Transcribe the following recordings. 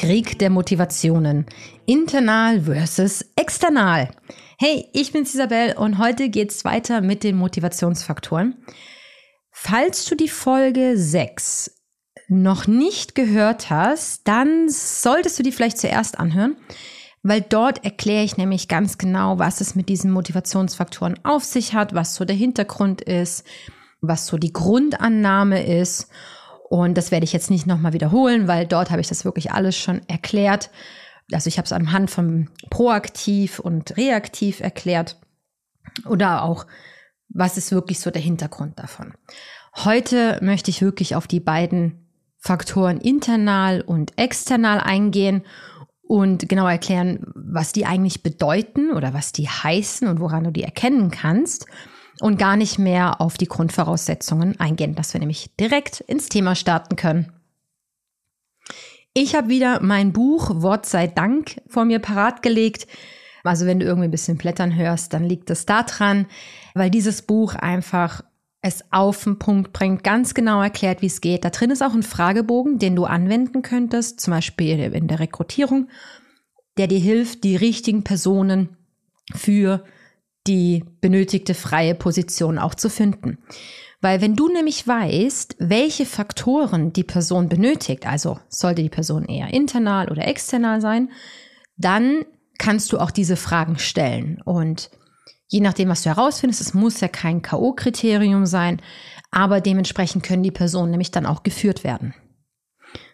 Krieg der Motivationen. Internal versus external. Hey, ich bin's Isabel und heute geht's weiter mit den Motivationsfaktoren. Falls du die Folge 6 noch nicht gehört hast, dann solltest du die vielleicht zuerst anhören, weil dort erkläre ich nämlich ganz genau, was es mit diesen Motivationsfaktoren auf sich hat, was so der Hintergrund ist, was so die Grundannahme ist und das werde ich jetzt nicht nochmal wiederholen, weil dort habe ich das wirklich alles schon erklärt. Also ich habe es anhand von proaktiv und reaktiv erklärt. Oder auch, was ist wirklich so der Hintergrund davon. Heute möchte ich wirklich auf die beiden Faktoren internal und external eingehen und genau erklären, was die eigentlich bedeuten oder was die heißen und woran du die erkennen kannst und gar nicht mehr auf die Grundvoraussetzungen eingehen, dass wir nämlich direkt ins Thema starten können. Ich habe wieder mein Buch Wort sei Dank vor mir parat gelegt. Also wenn du irgendwie ein bisschen Blättern hörst, dann liegt es da dran, weil dieses Buch einfach es auf den Punkt bringt, ganz genau erklärt, wie es geht. Da drin ist auch ein Fragebogen, den du anwenden könntest, zum Beispiel in der Rekrutierung, der dir hilft, die richtigen Personen für die benötigte freie Position auch zu finden. Weil wenn du nämlich weißt, welche Faktoren die Person benötigt, also sollte die Person eher internal oder external sein, dann kannst du auch diese Fragen stellen. Und je nachdem, was du herausfindest, es muss ja kein K.O.-Kriterium sein, aber dementsprechend können die Personen nämlich dann auch geführt werden.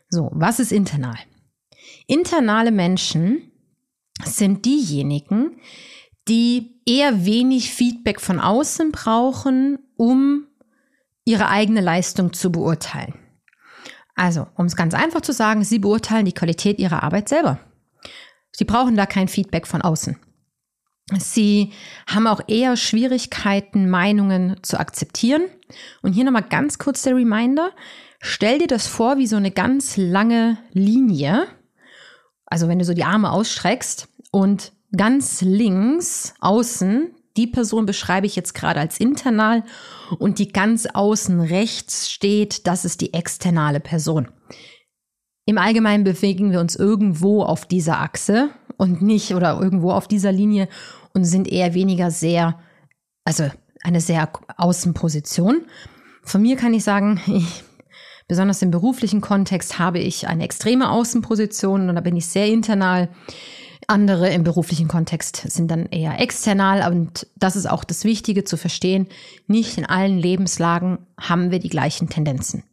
So, was ist internal? Internale Menschen sind diejenigen, die eher wenig Feedback von außen brauchen, um ihre eigene Leistung zu beurteilen. Also, um es ganz einfach zu sagen, sie beurteilen die Qualität ihrer Arbeit selber. Sie brauchen da kein Feedback von außen. Sie haben auch eher Schwierigkeiten, Meinungen zu akzeptieren. Und hier nochmal ganz kurz der Reminder. Stell dir das vor wie so eine ganz lange Linie. Also wenn du so die Arme ausstreckst und ganz links außen, die Person beschreibe ich jetzt gerade als internal und die ganz außen rechts steht, das ist die externe Person. Im Allgemeinen bewegen wir uns irgendwo auf dieser Achse und nicht oder irgendwo auf dieser Linie und sind eher weniger sehr, also eine sehr Außenposition. Von mir kann ich sagen, ich, besonders im beruflichen Kontext habe ich eine extreme Außenposition und da bin ich sehr internal. Andere im beruflichen Kontext sind dann eher external und das ist auch das Wichtige zu verstehen. Nicht in allen Lebenslagen haben wir die gleichen Tendenzen.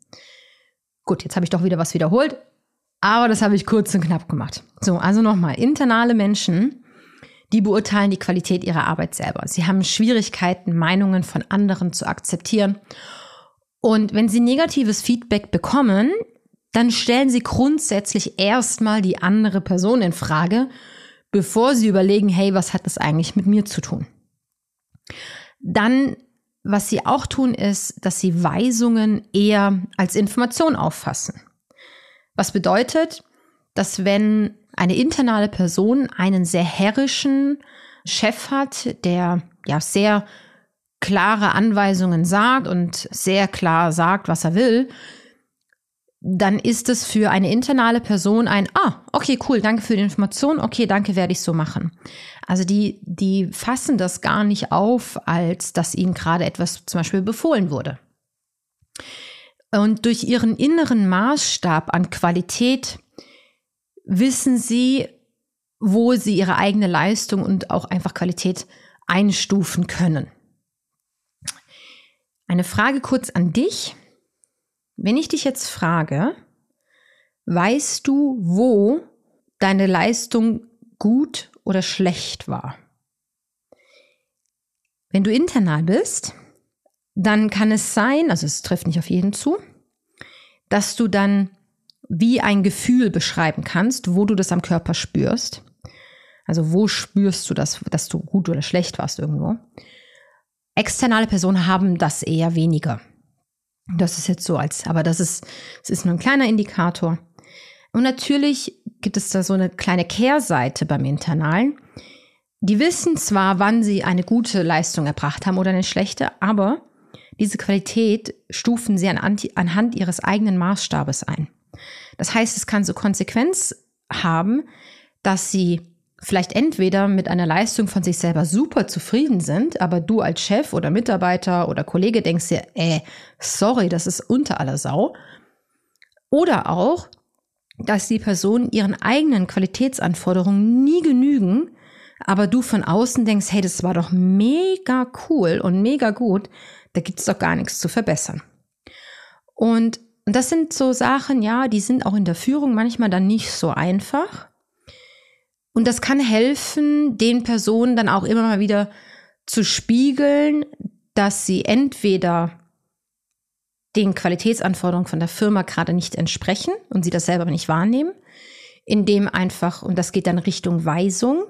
Gut, jetzt habe ich doch wieder was wiederholt, aber das habe ich kurz und knapp gemacht. So, also nochmal, internale Menschen, die beurteilen die Qualität ihrer Arbeit selber. Sie haben Schwierigkeiten, Meinungen von anderen zu akzeptieren. Und wenn sie negatives Feedback bekommen, dann stellen sie grundsätzlich erstmal die andere Person in Frage bevor sie überlegen, hey, was hat das eigentlich mit mir zu tun? Dann, was sie auch tun, ist, dass sie Weisungen eher als Information auffassen. Was bedeutet, dass wenn eine internale Person einen sehr herrischen Chef hat, der ja sehr klare Anweisungen sagt und sehr klar sagt, was er will, dann ist es für eine internale Person ein, ah, okay, cool, danke für die Information, okay, danke, werde ich so machen. Also die, die fassen das gar nicht auf, als dass ihnen gerade etwas zum Beispiel befohlen wurde. Und durch ihren inneren Maßstab an Qualität wissen sie, wo sie ihre eigene Leistung und auch einfach Qualität einstufen können. Eine Frage kurz an dich. Wenn ich dich jetzt frage, weißt du, wo deine Leistung gut oder schlecht war? Wenn du internal bist, dann kann es sein, also es trifft nicht auf jeden zu, dass du dann wie ein Gefühl beschreiben kannst, wo du das am Körper spürst. Also wo spürst du das, dass du gut oder schlecht warst irgendwo. Externe Personen haben das eher weniger. Das ist jetzt so als, aber das ist, es ist nur ein kleiner Indikator. Und natürlich gibt es da so eine kleine Kehrseite beim Internalen. Die wissen zwar, wann sie eine gute Leistung erbracht haben oder eine schlechte, aber diese Qualität stufen sie anhand ihres eigenen Maßstabes ein. Das heißt, es kann so Konsequenz haben, dass sie vielleicht entweder mit einer Leistung von sich selber super zufrieden sind, aber du als Chef oder Mitarbeiter oder Kollege denkst dir, äh, sorry, das ist unter aller Sau. Oder auch, dass die Personen ihren eigenen Qualitätsanforderungen nie genügen, aber du von außen denkst, hey, das war doch mega cool und mega gut, da gibt es doch gar nichts zu verbessern. Und das sind so Sachen, ja, die sind auch in der Führung manchmal dann nicht so einfach. Und das kann helfen, den Personen dann auch immer mal wieder zu spiegeln, dass sie entweder den Qualitätsanforderungen von der Firma gerade nicht entsprechen und sie das selber nicht wahrnehmen, indem einfach, und das geht dann Richtung Weisung,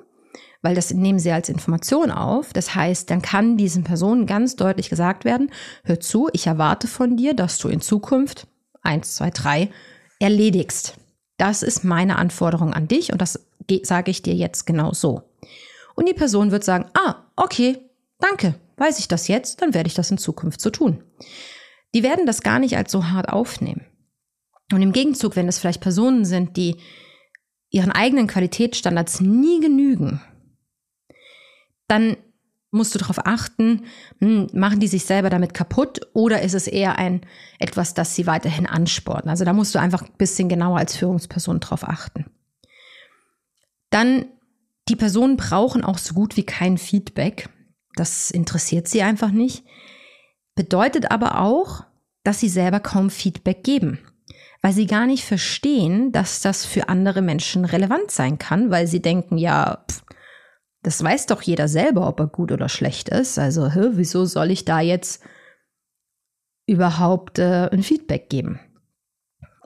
weil das nehmen sie als Information auf. Das heißt, dann kann diesen Personen ganz deutlich gesagt werden, hör zu, ich erwarte von dir, dass du in Zukunft eins, zwei, drei erledigst. Das ist meine Anforderung an dich und das sage ich dir jetzt genau so. Und die Person wird sagen, ah, okay, danke, weiß ich das jetzt, dann werde ich das in Zukunft so tun. Die werden das gar nicht als so hart aufnehmen. Und im Gegenzug, wenn es vielleicht Personen sind, die ihren eigenen Qualitätsstandards nie genügen, dann musst du darauf achten, hm, machen die sich selber damit kaputt oder ist es eher ein etwas, das sie weiterhin ansporten? Also da musst du einfach ein bisschen genauer als Führungsperson drauf achten. Dann, die Personen brauchen auch so gut wie kein Feedback. Das interessiert sie einfach nicht. Bedeutet aber auch, dass sie selber kaum Feedback geben, weil sie gar nicht verstehen, dass das für andere Menschen relevant sein kann, weil sie denken, ja, pff, das weiß doch jeder selber, ob er gut oder schlecht ist. Also, hä, wieso soll ich da jetzt überhaupt äh, ein Feedback geben?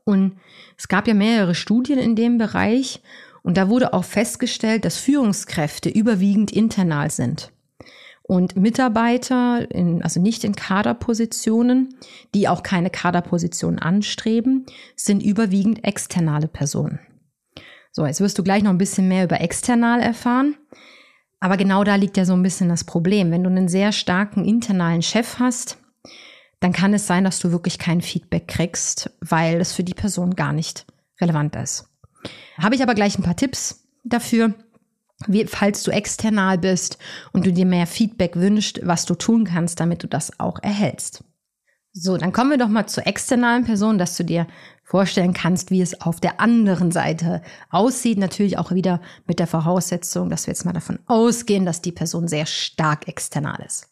Und es gab ja mehrere Studien in dem Bereich und da wurde auch festgestellt, dass Führungskräfte überwiegend internal sind. Und Mitarbeiter, in, also nicht in Kaderpositionen, die auch keine Kaderposition anstreben, sind überwiegend externe Personen. So, jetzt wirst du gleich noch ein bisschen mehr über external erfahren. Aber genau da liegt ja so ein bisschen das Problem. Wenn du einen sehr starken internalen Chef hast, dann kann es sein, dass du wirklich kein Feedback kriegst, weil es für die Person gar nicht relevant ist. Habe ich aber gleich ein paar Tipps dafür, wie, falls du external bist und du dir mehr Feedback wünschst, was du tun kannst, damit du das auch erhältst. So, dann kommen wir doch mal zur externalen Person, dass du dir vorstellen kannst, wie es auf der anderen Seite aussieht. Natürlich auch wieder mit der Voraussetzung, dass wir jetzt mal davon ausgehen, dass die Person sehr stark external ist.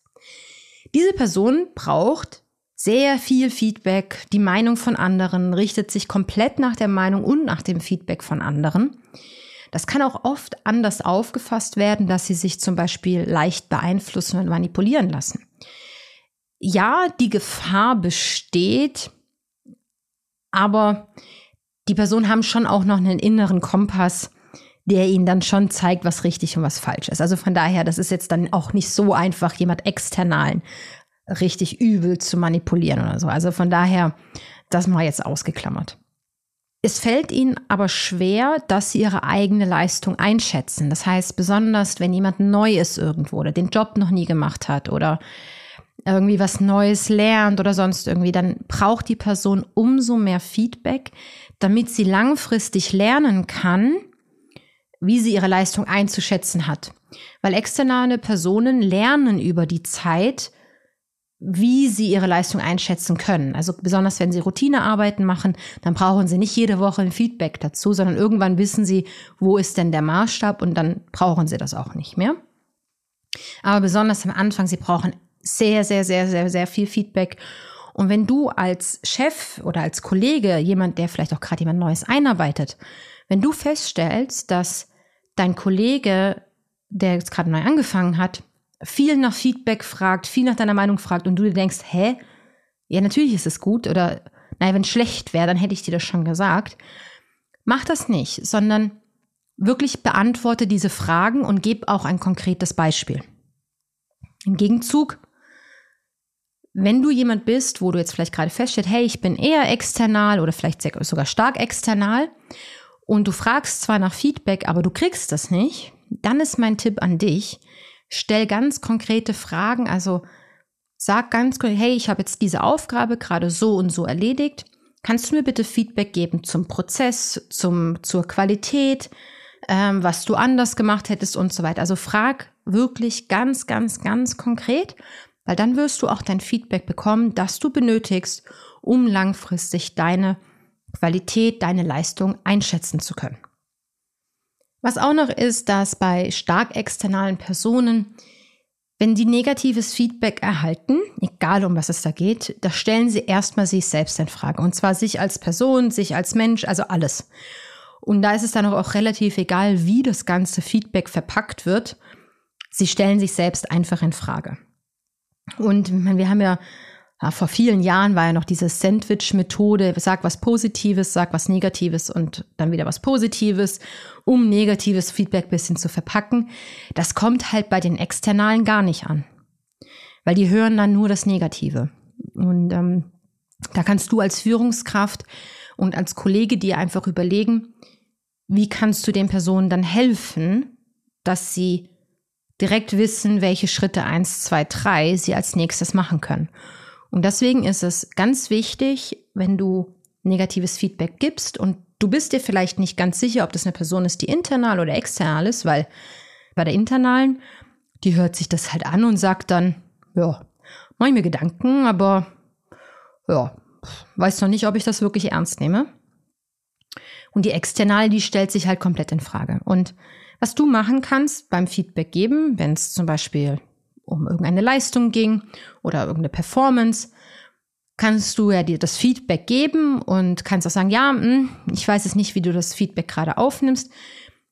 Diese Person braucht sehr viel Feedback, die Meinung von anderen richtet sich komplett nach der Meinung und nach dem Feedback von anderen. Das kann auch oft anders aufgefasst werden, dass sie sich zum Beispiel leicht beeinflussen und manipulieren lassen. Ja, die Gefahr besteht, aber die Personen haben schon auch noch einen inneren Kompass, der ihnen dann schon zeigt, was richtig und was falsch ist. Also von daher, das ist jetzt dann auch nicht so einfach, jemand externalen richtig übel zu manipulieren oder so. Also von daher, das mal jetzt ausgeklammert. Es fällt ihnen aber schwer, dass sie ihre eigene Leistung einschätzen. Das heißt, besonders wenn jemand neu ist irgendwo oder den Job noch nie gemacht hat oder irgendwie was Neues lernt oder sonst irgendwie, dann braucht die Person umso mehr Feedback, damit sie langfristig lernen kann, wie sie ihre Leistung einzuschätzen hat. Weil externe Personen lernen über die Zeit, wie sie ihre Leistung einschätzen können. Also besonders wenn sie Routinearbeiten machen, dann brauchen sie nicht jede Woche ein Feedback dazu, sondern irgendwann wissen sie, wo ist denn der Maßstab und dann brauchen sie das auch nicht mehr. Aber besonders am Anfang, sie brauchen sehr, sehr, sehr, sehr, sehr viel Feedback. Und wenn du als Chef oder als Kollege, jemand, der vielleicht auch gerade jemand Neues einarbeitet, wenn du feststellst, dass dein Kollege, der jetzt gerade neu angefangen hat, viel nach Feedback fragt, viel nach deiner Meinung fragt und du dir denkst, hä? Ja, natürlich ist es gut oder naja, wenn es schlecht wäre, dann hätte ich dir das schon gesagt. Mach das nicht, sondern wirklich beantworte diese Fragen und gib auch ein konkretes Beispiel. Im Gegenzug, wenn du jemand bist, wo du jetzt vielleicht gerade feststellst, hey, ich bin eher external oder vielleicht sogar stark external und du fragst zwar nach Feedback, aber du kriegst das nicht, dann ist mein Tipp an dich, stell ganz konkrete Fragen, also sag ganz konkret, hey, ich habe jetzt diese Aufgabe gerade so und so erledigt. Kannst du mir bitte Feedback geben zum Prozess, zum, zur Qualität, ähm, was du anders gemacht hättest und so weiter. Also frag wirklich ganz, ganz, ganz konkret, weil dann wirst du auch dein Feedback bekommen, das du benötigst, um langfristig deine Qualität, deine Leistung einschätzen zu können. Was auch noch ist, dass bei stark externalen Personen, wenn die negatives Feedback erhalten, egal um was es da geht, da stellen sie erstmal sich selbst in Frage. Und zwar sich als Person, sich als Mensch, also alles. Und da ist es dann auch relativ egal, wie das ganze Feedback verpackt wird. Sie stellen sich selbst einfach in Frage. Und wir haben ja, ja vor vielen Jahren war ja noch diese Sandwich-Methode, sag was Positives, sag was Negatives und dann wieder was Positives, um negatives Feedback bisschen zu verpacken. Das kommt halt bei den Externalen gar nicht an, weil die hören dann nur das Negative. Und ähm, da kannst du als Führungskraft und als Kollege dir einfach überlegen, wie kannst du den Personen dann helfen, dass sie direkt wissen, welche Schritte eins, zwei, drei sie als nächstes machen können. Und deswegen ist es ganz wichtig, wenn du negatives Feedback gibst und du bist dir vielleicht nicht ganz sicher, ob das eine Person ist, die internal oder external ist, weil bei der internalen, die hört sich das halt an und sagt dann, ja, mache ich mir Gedanken, aber ja, weiß noch nicht, ob ich das wirklich ernst nehme. Und die externe, die stellt sich halt komplett in Frage. Und was du machen kannst beim Feedback geben, wenn es zum Beispiel um irgendeine Leistung ging oder irgendeine Performance, kannst du ja dir das Feedback geben und kannst auch sagen, ja, hm, ich weiß es nicht, wie du das Feedback gerade aufnimmst,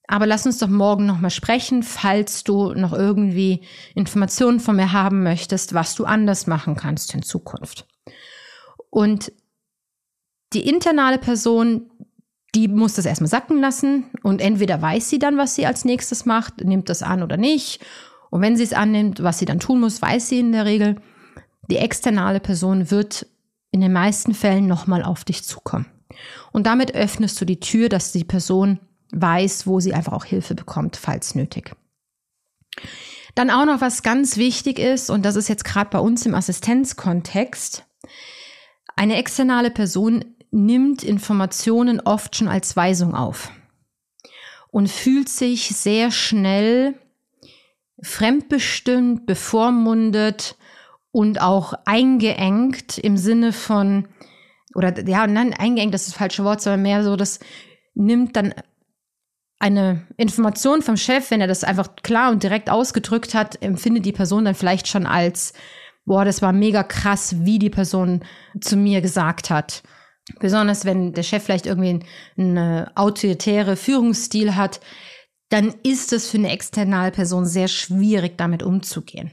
aber lass uns doch morgen nochmal sprechen, falls du noch irgendwie Informationen von mir haben möchtest, was du anders machen kannst in Zukunft. Und die internale Person, die muss das erstmal sacken lassen und entweder weiß sie dann, was sie als nächstes macht, nimmt das an oder nicht. Und wenn sie es annimmt, was sie dann tun muss, weiß sie in der Regel. Die externe Person wird in den meisten Fällen nochmal auf dich zukommen. Und damit öffnest du die Tür, dass die Person weiß, wo sie einfach auch Hilfe bekommt, falls nötig. Dann auch noch was ganz wichtig ist, und das ist jetzt gerade bei uns im Assistenzkontext, eine externe Person nimmt Informationen oft schon als Weisung auf und fühlt sich sehr schnell fremdbestimmt, bevormundet und auch eingeengt im Sinne von, oder ja, nein, eingeengt, das ist das falsche Wort, sondern mehr so, das nimmt dann eine Information vom Chef, wenn er das einfach klar und direkt ausgedrückt hat, empfindet die Person dann vielleicht schon als, boah, das war mega krass, wie die Person zu mir gesagt hat. Besonders wenn der Chef vielleicht irgendwie einen autoritäre Führungsstil hat, dann ist es für eine externe Person sehr schwierig, damit umzugehen.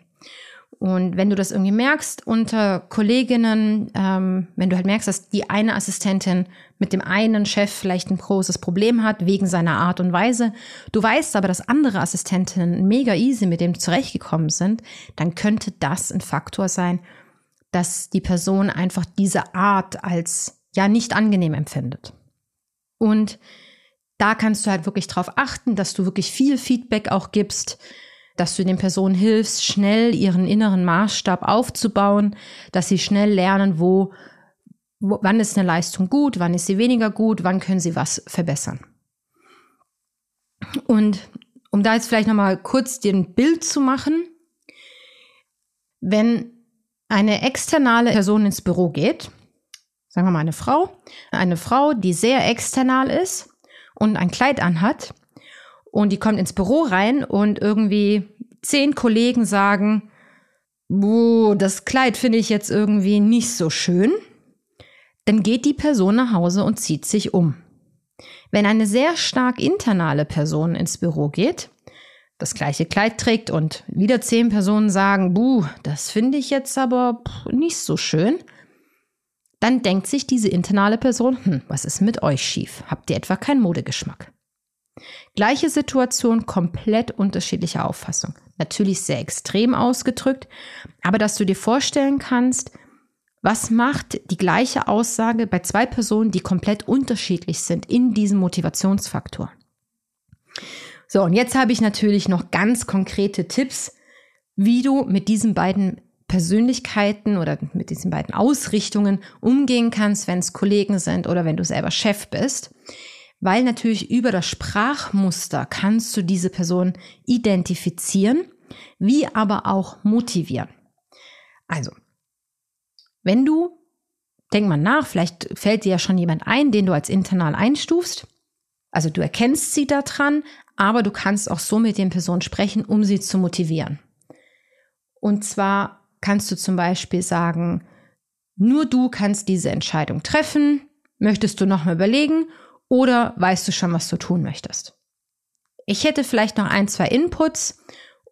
Und wenn du das irgendwie merkst unter Kolleginnen, ähm, wenn du halt merkst, dass die eine Assistentin mit dem einen Chef vielleicht ein großes Problem hat wegen seiner Art und Weise, du weißt aber, dass andere Assistentinnen mega easy mit dem zurechtgekommen sind, dann könnte das ein Faktor sein, dass die Person einfach diese Art als ja nicht angenehm empfindet. Und da kannst du halt wirklich darauf achten, dass du wirklich viel Feedback auch gibst, dass du den Personen hilfst, schnell ihren inneren Maßstab aufzubauen, dass sie schnell lernen, wo, wo wann ist eine Leistung gut, wann ist sie weniger gut, wann können sie was verbessern. Und um da jetzt vielleicht noch mal kurz dir ein Bild zu machen, wenn eine externe Person ins Büro geht, sagen wir mal eine Frau, eine Frau, die sehr external ist und ein Kleid anhat und die kommt ins Büro rein und irgendwie zehn Kollegen sagen, oh, das Kleid finde ich jetzt irgendwie nicht so schön, dann geht die Person nach Hause und zieht sich um. Wenn eine sehr stark internale Person ins Büro geht, das gleiche Kleid trägt und wieder zehn Personen sagen, buh, das finde ich jetzt aber nicht so schön, dann denkt sich diese internale Person, hm, was ist mit euch schief? Habt ihr etwa keinen Modegeschmack? Gleiche Situation, komplett unterschiedliche Auffassung. Natürlich sehr extrem ausgedrückt, aber dass du dir vorstellen kannst, was macht die gleiche Aussage bei zwei Personen, die komplett unterschiedlich sind in diesem Motivationsfaktor? So, und jetzt habe ich natürlich noch ganz konkrete Tipps, wie du mit diesen beiden Persönlichkeiten oder mit diesen beiden Ausrichtungen umgehen kannst, wenn es Kollegen sind oder wenn du selber Chef bist. Weil natürlich über das Sprachmuster kannst du diese Person identifizieren, wie aber auch motivieren. Also, wenn du, denk mal nach, vielleicht fällt dir ja schon jemand ein, den du als internal einstufst. Also du erkennst sie daran, aber du kannst auch so mit den Personen sprechen, um sie zu motivieren. Und zwar kannst du zum Beispiel sagen, nur du kannst diese Entscheidung treffen. Möchtest du nochmal überlegen oder weißt du schon, was du tun möchtest? Ich hätte vielleicht noch ein, zwei Inputs,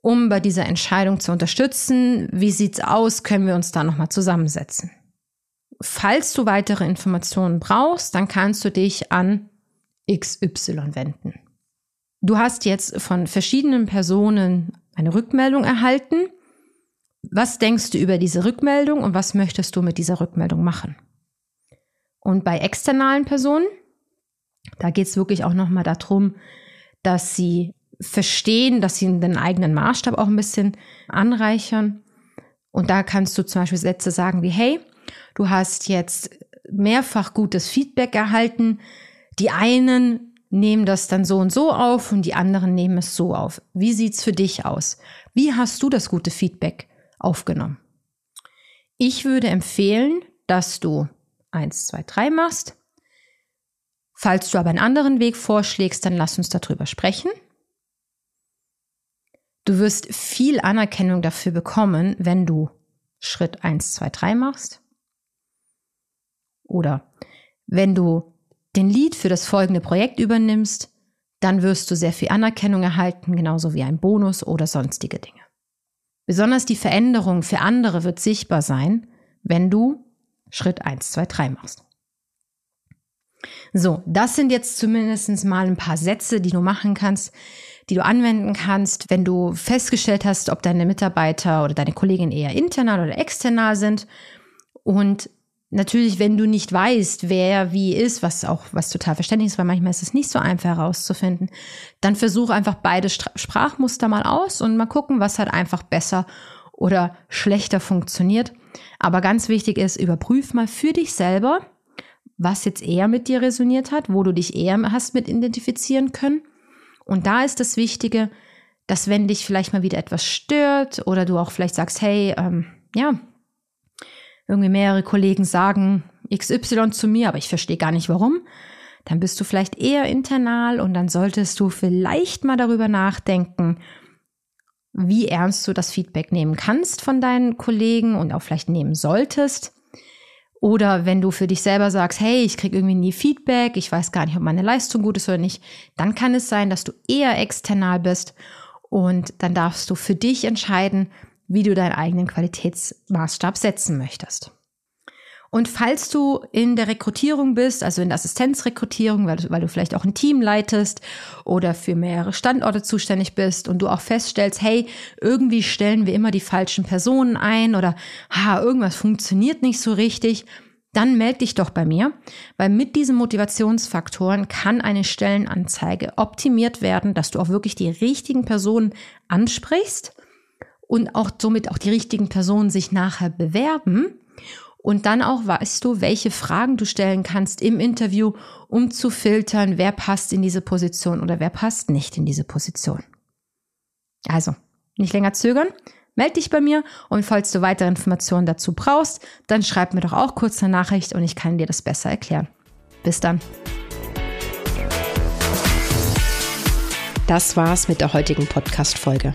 um bei dieser Entscheidung zu unterstützen. Wie sieht's aus? Können wir uns da nochmal zusammensetzen? Falls du weitere Informationen brauchst, dann kannst du dich an XY wenden. Du hast jetzt von verschiedenen Personen eine Rückmeldung erhalten. Was denkst du über diese Rückmeldung und was möchtest du mit dieser Rückmeldung machen? Und bei externalen Personen, da geht es wirklich auch nochmal darum, dass sie verstehen, dass sie den eigenen Maßstab auch ein bisschen anreichern. Und da kannst du zum Beispiel Sätze sagen wie, hey, du hast jetzt mehrfach gutes Feedback erhalten. Die einen nehmen das dann so und so auf und die anderen nehmen es so auf. Wie sieht's für dich aus? Wie hast du das gute Feedback aufgenommen? Ich würde empfehlen, dass du eins, zwei, drei machst. Falls du aber einen anderen Weg vorschlägst, dann lass uns darüber sprechen. Du wirst viel Anerkennung dafür bekommen, wenn du Schritt eins, zwei, drei machst. Oder wenn du den Lead für das folgende Projekt übernimmst, dann wirst du sehr viel Anerkennung erhalten, genauso wie ein Bonus oder sonstige Dinge. Besonders die Veränderung für andere wird sichtbar sein, wenn du Schritt 1, 2, 3 machst. So, das sind jetzt zumindest mal ein paar Sätze, die du machen kannst, die du anwenden kannst, wenn du festgestellt hast, ob deine Mitarbeiter oder deine Kollegin eher internal oder external sind und Natürlich, wenn du nicht weißt, wer wie ist, was auch was total verständlich ist, weil manchmal ist es nicht so einfach herauszufinden, dann versuch einfach beide Sprachmuster mal aus und mal gucken, was halt einfach besser oder schlechter funktioniert. Aber ganz wichtig ist, überprüf mal für dich selber, was jetzt eher mit dir resoniert hat, wo du dich eher hast mit identifizieren können. Und da ist das Wichtige, dass wenn dich vielleicht mal wieder etwas stört oder du auch vielleicht sagst, hey, ähm, ja, irgendwie mehrere Kollegen sagen XY zu mir, aber ich verstehe gar nicht warum, dann bist du vielleicht eher internal und dann solltest du vielleicht mal darüber nachdenken, wie ernst du das Feedback nehmen kannst von deinen Kollegen und auch vielleicht nehmen solltest. Oder wenn du für dich selber sagst, hey, ich kriege irgendwie nie Feedback, ich weiß gar nicht, ob meine Leistung gut ist oder nicht, dann kann es sein, dass du eher external bist und dann darfst du für dich entscheiden, wie du deinen eigenen Qualitätsmaßstab setzen möchtest. Und falls du in der Rekrutierung bist, also in der Assistenzrekrutierung, weil du, weil du vielleicht auch ein Team leitest oder für mehrere Standorte zuständig bist und du auch feststellst, hey, irgendwie stellen wir immer die falschen Personen ein oder ha, irgendwas funktioniert nicht so richtig, dann melde dich doch bei mir, weil mit diesen Motivationsfaktoren kann eine Stellenanzeige optimiert werden, dass du auch wirklich die richtigen Personen ansprichst und auch somit auch die richtigen Personen sich nachher bewerben. Und dann auch weißt du, welche Fragen du stellen kannst im Interview, um zu filtern, wer passt in diese Position oder wer passt nicht in diese Position. Also, nicht länger zögern, melde dich bei mir und falls du weitere Informationen dazu brauchst, dann schreib mir doch auch kurz eine Nachricht und ich kann dir das besser erklären. Bis dann. Das war's mit der heutigen Podcast-Folge.